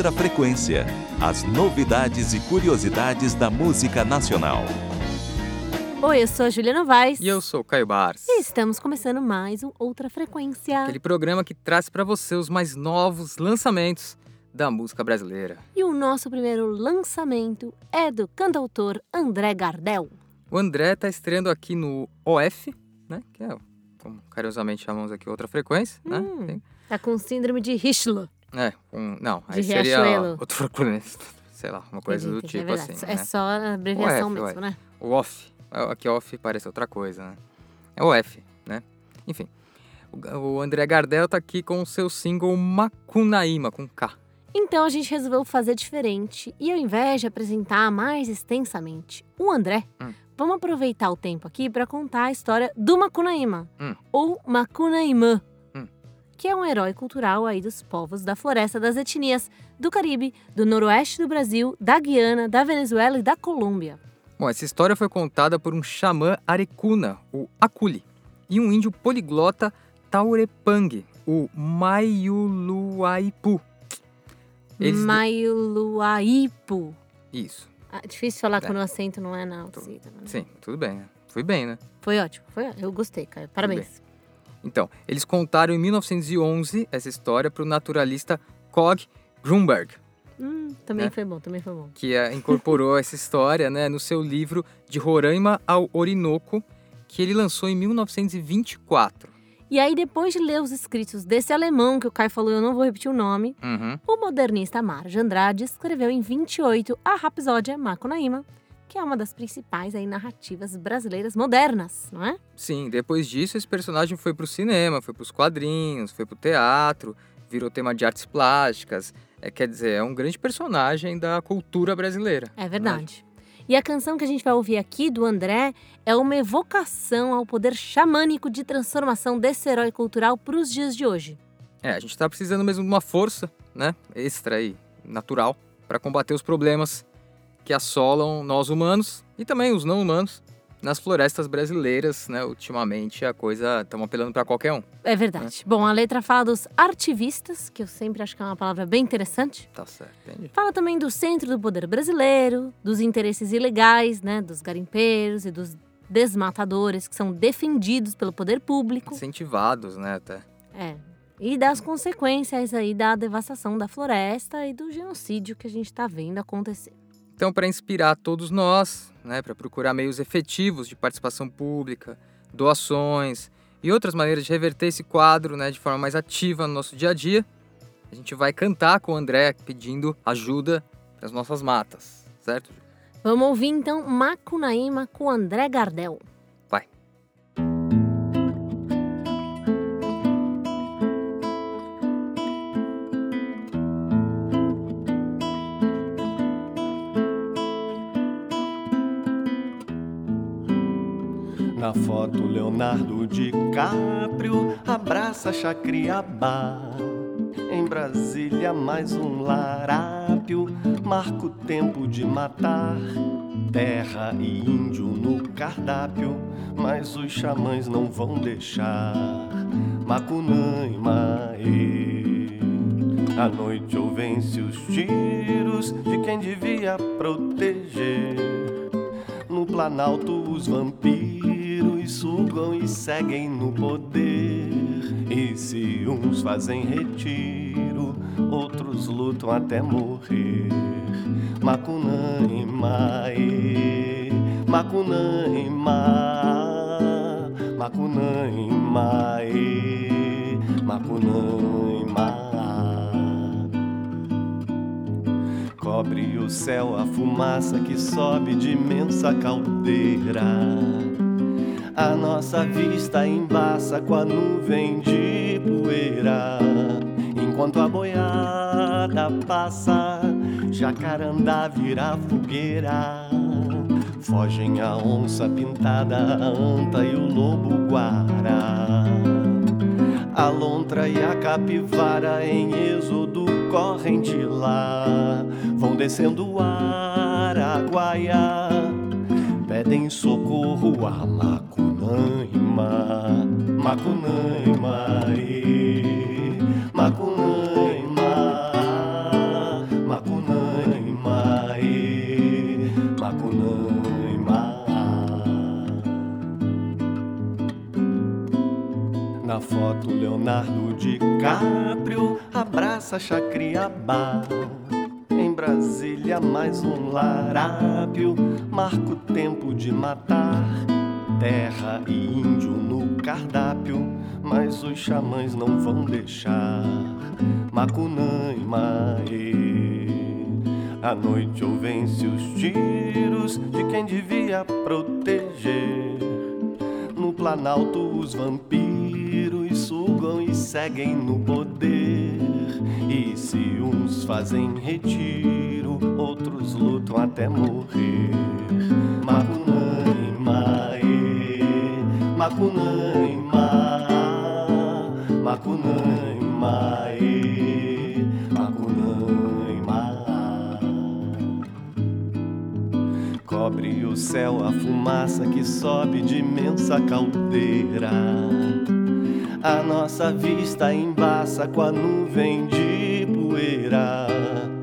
Outra Frequência. As novidades e curiosidades da música nacional. Oi, eu sou a Juliana Vaz. E eu sou o Caio Bars. E estamos começando mais um Outra Frequência. Aquele programa que traz para você os mais novos lançamentos da música brasileira. E o nosso primeiro lançamento é do cantautor André Gardel. O André está estreando aqui no OF, né? Que é, como carinhosamente chamamos aqui, outra frequência, né? Hum, Tem- Tá com síndrome de Richelieu. É, um, não, aí De seria Riachuelo. outra frequência, sei lá, uma coisa do Entendi, tipo é assim, É né? só a abreviação UF, mesmo, ué. né? O off. É, Aqui off parece outra coisa, né? É o F, né? Enfim. O, o André Gardel tá aqui com o seu single Macunaíma, com K. Então a gente resolveu fazer diferente e ao invés de apresentar mais extensamente o André, Hum. vamos aproveitar o tempo aqui para contar a história do Macunaíma, Hum. ou Macunaímã. Que é um herói cultural aí dos povos da floresta das etnias do Caribe, do noroeste do Brasil, da Guiana, da Venezuela e da Colômbia. Bom, essa história foi contada por um xamã arecuna, o Akuli, e um índio poliglota Taurepang, o Maiuluaipu. Eles- Mailuaipu. Isso, Ah, difícil falar É. quando o acento não é na alcida. né? sim, tudo bem, né? Fui bem, né? Foi ótimo, foi, eu gostei, cara. Parabéns. Então, eles contaram em 1911 essa história para o naturalista Cog Grunberg, Hum, também É. foi bom, também foi bom. que eh, incorporou essa história né, no seu livro De Roraima ao Orinoco, que ele lançou em 1924. E aí, depois de ler os escritos desse alemão que o Caio falou, eu não vou repetir o nome, Uhum. o modernista Marjo Andrade escreveu em 28 a Rapsódia Macunaíma, que é uma das principais aí, narrativas brasileiras modernas, não é? Sim, depois disso esse personagem foi pro cinema, foi pros quadrinhos, foi pro teatro, virou tema de artes plásticas. É, quer dizer, é um grande personagem da cultura brasileira. É verdade. E a canção que a gente vai ouvir aqui do André é uma evocação ao poder xamânico de transformação desse herói cultural para os dias de hoje. É, a gente tá precisando mesmo de uma força, né, extra aí, natural, para combater os problemas que assolam nós humanos e também os não humanos nas florestas brasileiras, né? Ultimamente a coisa estamos apelando para qualquer um. É verdade. Bom, a letra fala dos artivistas, que eu sempre acho que é uma palavra bem interessante. Tá certo, entendi. Fala também do centro do poder brasileiro, dos interesses ilegais, né, dos garimpeiros e dos desmatadores que são defendidos pelo poder público. Incentivados, né, até. É. E das consequências aí da devastação da floresta e do genocídio que a gente está vendo acontecer. Então, para inspirar todos nós, né, para procurar meios efetivos de participação pública, doações e outras maneiras de reverter esse quadro né, de forma mais ativa no nosso dia a dia, a gente vai cantar com o André pedindo ajuda para as nossas matas, certo? Vamos ouvir então Macunaíma com André Gardel. Na foto, Leonardo DiCaprio abraça Chacriabá. Em Brasília, mais um larápio marca o tempo de matar. Terra e índio no cardápio, mas os xamãs não vão deixar. Macunaíma, ê. À noite ouvem-se os tiros de quem devia proteger. No Planalto os vampiros sugam e seguem no poder. E se uns fazem retiro, outros lutam até morrer. Macunaíma, ê, Macunaíma, Macunaíma, ê, Macunaíma. Cobre o céu a fumaça que sobe de imensa caldeira. A nossa vista embaça com a nuvem de poeira. Enquanto a boiada passa, jacarandá vira fogueira. Fogem a onça pintada, a anta e o lobo guará. A lontra e a capivara em êxodo correm de lá. Vão descendo o Araguaia, pedem socorro a Makunai mai, makunai ma, makunai mai, eh. makunai ma. Eh. Na foto, Leonardo DiCaprio abraça Chacriabá. Em Brasília, mais um larápio marca o tempo de matar Terra e índio no cardápio, mas os xamãs não vão deixar. Macunã e Mae. À noite ou vence os tiros de quem devia proteger. No Planalto, os vampiros sugam e seguem no poder. E se uns fazem retiro, outros lutam até morrer. Macunã e Mae, Macunã e Ma, Macunã e Mae, Macunã e Ma. Cobre o céu a fumaça que sobe de imensa caldeira. A nossa vista embaça com a nuvem de poeira.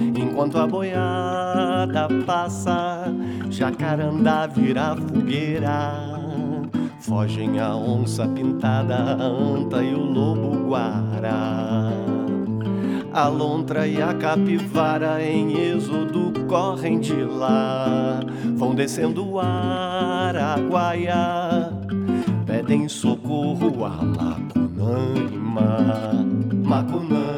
Enquanto a boiada passa, jacarandá vira fogueira. Fogem a onça pintada, a anta e o lobo guará. A lontra e a capivara em êxodo correm de lá. Vão descendo o Araguaia, pedem socorro a Macunaíma, Macunaíma,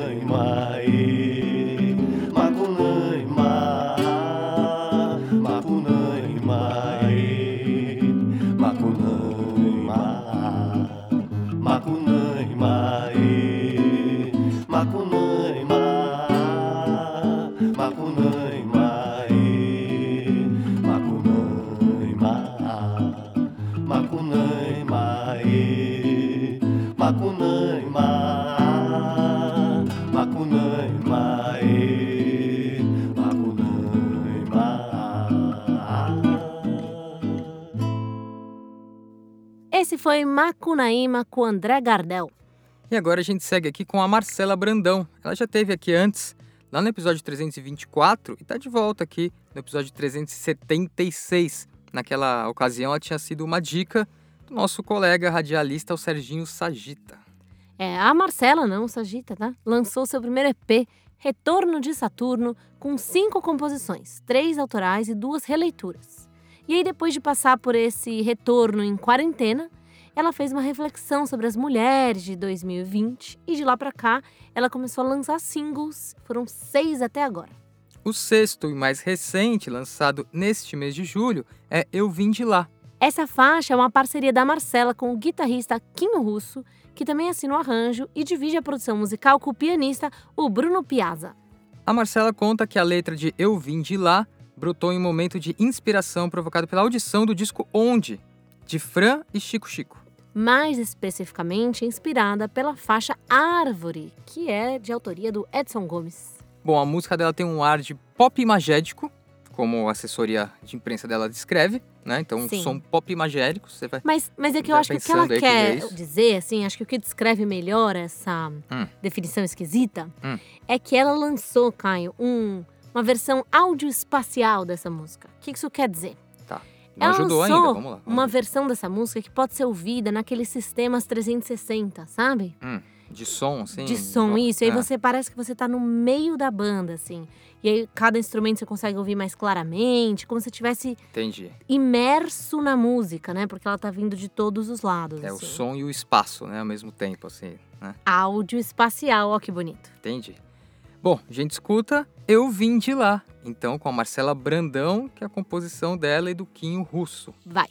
foi Macunaíma com André Gardel. E agora a gente segue aqui com a Marcela Brandão. Ela já esteve aqui antes, lá no episódio 324, e está de volta aqui no episódio 376. Naquela ocasião, ela tinha sido uma dica do nosso colega radialista, o Serginho Sagita. É, a Marcela, não, Sagita, tá? Lançou seu primeiro EP, Retorno de Saturno, com cinco composições, três autorais e duas releituras. E aí, depois de passar por esse retorno em quarentena, ela fez uma reflexão sobre as mulheres de 2020 e de lá pra cá ela começou a lançar singles, foram seis até agora. O sexto e mais recente, lançado neste mês de julho, é Eu Vim de Lá. Essa faixa é uma parceria da Marcela com o guitarrista Quinho Russo, que também assina o arranjo e divide a produção musical com o pianista, o Bruno Piazza. A Marcela conta que a letra de Eu Vim de Lá brotou em um momento de inspiração provocado pela audição do disco Onde, de Fran e Chico Chico. Mais especificamente inspirada pela faixa Árvore, que é de autoria do Edson Gomes. Bom, a música dela tem um ar de pop imagético, como a assessoria de imprensa dela descreve, né? Então, um Sim. som pop imagético, você vai... Mas, mas é que eu Vai acho que o que ela aí que quer é dizer, assim, acho que o que descreve melhor essa Hum. definição esquisita Hum. é que ela lançou, Caio, um, uma versão áudio-espacial dessa música. O que isso quer dizer? Não ela ajudou ainda, vamos lá. vamos uma ver. versão dessa música que pode ser ouvida naqueles sistemas 360, sabe? De som, assim? de som, no- isso. E aí é. você parece que você tá no meio da banda, assim. E aí cada instrumento você consegue ouvir mais claramente, como se estivesse Entendi. imerso na música, né? Porque ela tá vindo de todos os lados. É o assim. som e o espaço, né? Ao mesmo tempo, assim, né? Áudio espacial, ó que bonito. Entendi. Bom, a gente escuta Eu Vim de Lá. Então, com a Marcela Brandão, que é a composição dela e do Quinho Russo. Vai.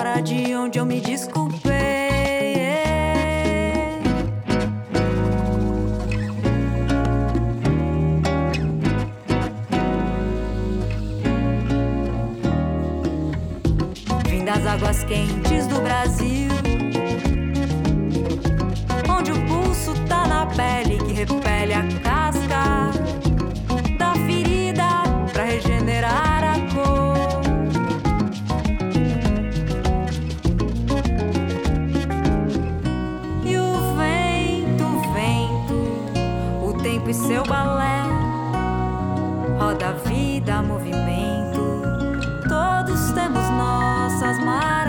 fora de onde eu me desculpei. É. Vim das águas quentes do Brasil, onde o pulso tá na pele que repele a cara. E seu balé. Roda a vida, movimento. Todos temos nossas marés.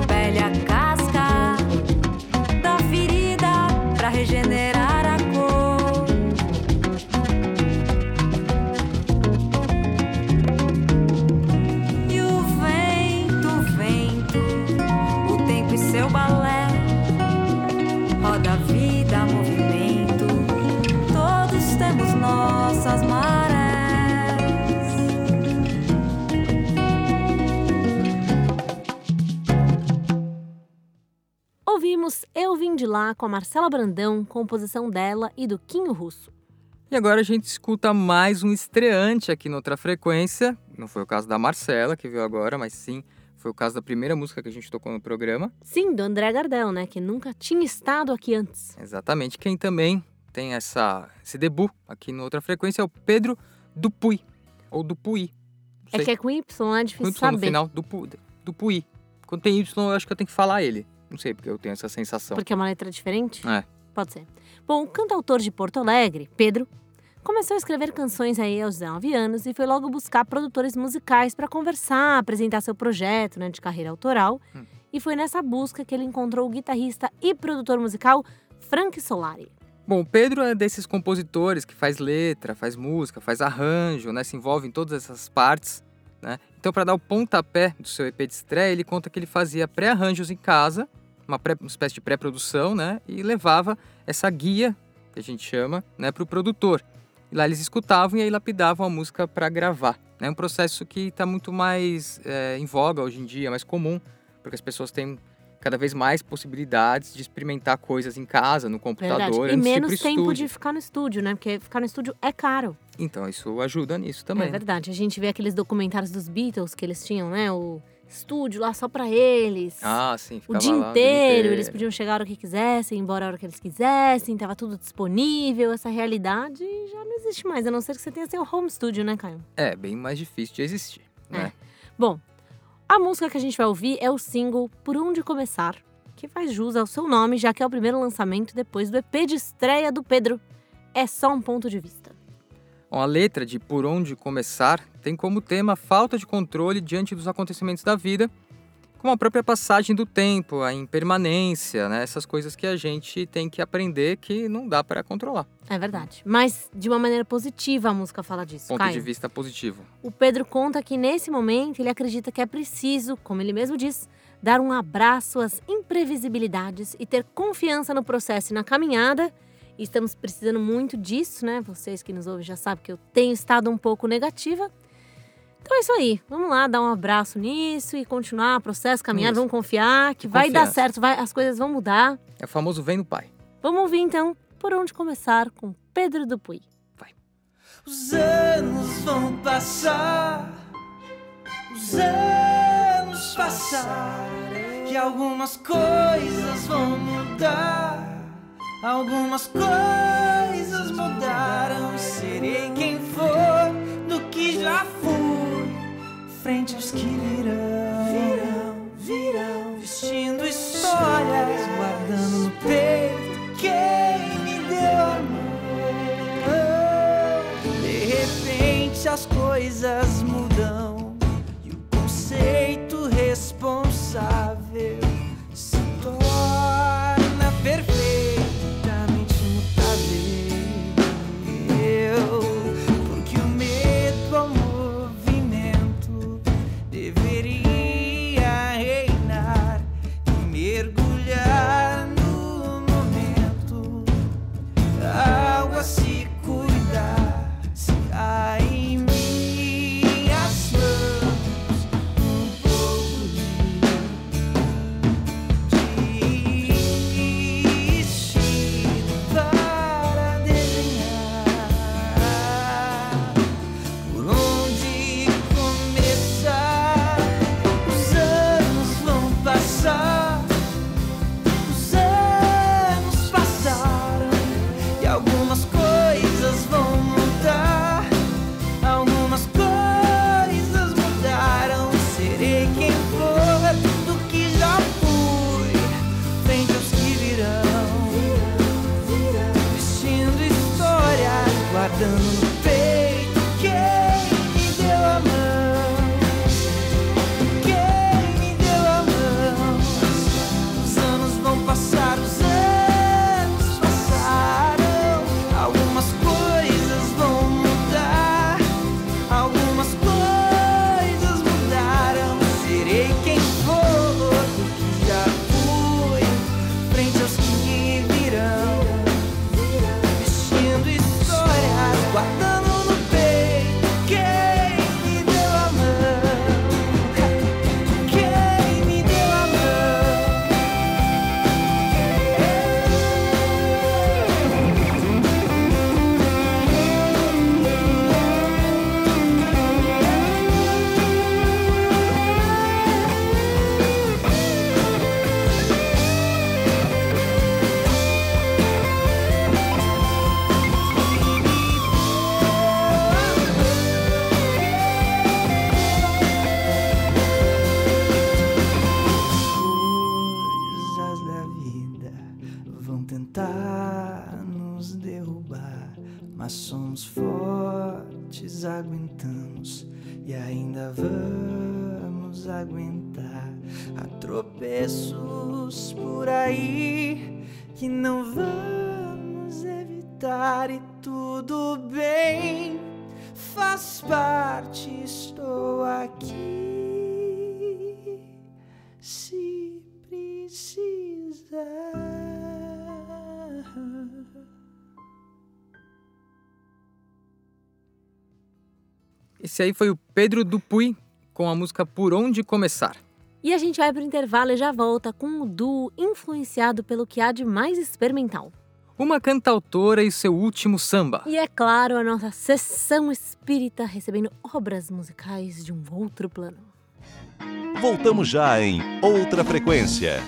Pele que de Lá com a Marcela Brandão, composição dela e do Quinho Russo. E agora a gente escuta mais um estreante aqui na outra frequência. Não foi o caso da Marcela, que veio agora, mas sim foi o caso da primeira música que a gente tocou no programa. Sim, do André Gardel, né? Que nunca tinha estado aqui antes. Exatamente. Quem também tem essa, esse debut aqui na outra frequência é o Pedro Dupuy. Ou Dupuy. É que é com Y, é Com difícil Y no saber. final, Dupu, Dupuy. Quando tem Y, eu acho que eu tenho que falar ele. Não sei, porque eu tenho essa sensação. Porque é uma letra diferente? É. Pode ser. Bom, o cantautor de Porto Alegre, Pedro, começou a escrever canções aí aos 19 anos e foi logo buscar produtores musicais para conversar, apresentar seu projeto né, de carreira autoral. Hum. E foi nessa busca que ele encontrou o guitarrista e produtor musical Frank Solari. Bom, o Pedro é desses compositores que faz letra, faz música, faz arranjo, né? Se envolve em todas essas partes, né? Então, para dar o pontapé do seu EP de estreia, ele conta que ele fazia pré-arranjos em casa, uma, pré- uma espécie de pré-produção, né? E levava essa guia, que a gente chama, né? Para o produtor. E lá eles escutavam e aí lapidavam a música para gravar. É um processo que está muito mais é, em voga hoje em dia, mais comum, porque as pessoas têm cada vez mais possibilidades de experimentar coisas em casa, no computador, Verdade. E menos tempo estúdio. de ficar no estúdio, né? Porque ficar no estúdio é caro. Então, isso ajuda nisso também. É verdade. A gente vê aqueles documentários dos Beatles que eles tinham, né? O estúdio lá só pra eles. Ah, sim, O dia lá inteiro, eles podiam chegar a hora que quisessem, ir embora a hora que eles quisessem, tava tudo disponível. Essa realidade já não existe mais, a não ser que você tenha seu home studio, né, Caio? É, bem mais difícil de existir, né? Bom, a música que a gente vai ouvir é o single Por Onde Começar, que faz jus ao seu nome, já que é o primeiro lançamento depois do EP de estreia do Pedro. É só um ponto de vista. Bom, a letra de Por Onde Começar tem como tema a falta de controle diante dos acontecimentos da vida, como a própria passagem do tempo, a impermanência, né? Essas coisas que a gente tem que aprender que não dá para controlar. É verdade. Mas de uma maneira positiva a música fala disso, Ponto Caio. de vista positivo. O Pedro conta que nesse momento ele acredita que é preciso, como ele mesmo diz, dar um abraço às imprevisibilidades e ter confiança no processo e na caminhada. E estamos precisando muito disso, né? Vocês que nos ouvem já sabem que eu tenho estado um pouco negativa. Então é isso aí. Vamos lá, dar um abraço nisso e continuar o processo, caminhar, Isso. vamos confiar que vai dar certo, vai, as coisas vão mudar. É o famoso vem no pai. Vamos ouvir então por onde começar com Pedro Dupuy. Os anos vão passar, os anos passar, e algumas coisas vão mudar. Algumas coisas mudaram, serei quem for do que já fui. Frente aos que virão, virão, virão, vestindo histórias, guardando no peito quem me deu amor. De repente as coisas mudam Esse aí foi o Pedro Dupuy com a música Por Onde Começar. E a gente vai pro intervalo e já volta com o duo influenciado pelo que há de mais experimental. Uma cantautora e seu último samba. E é claro, a nossa sessão espírita recebendo obras musicais de um outro plano. Voltamos já em outra frequência.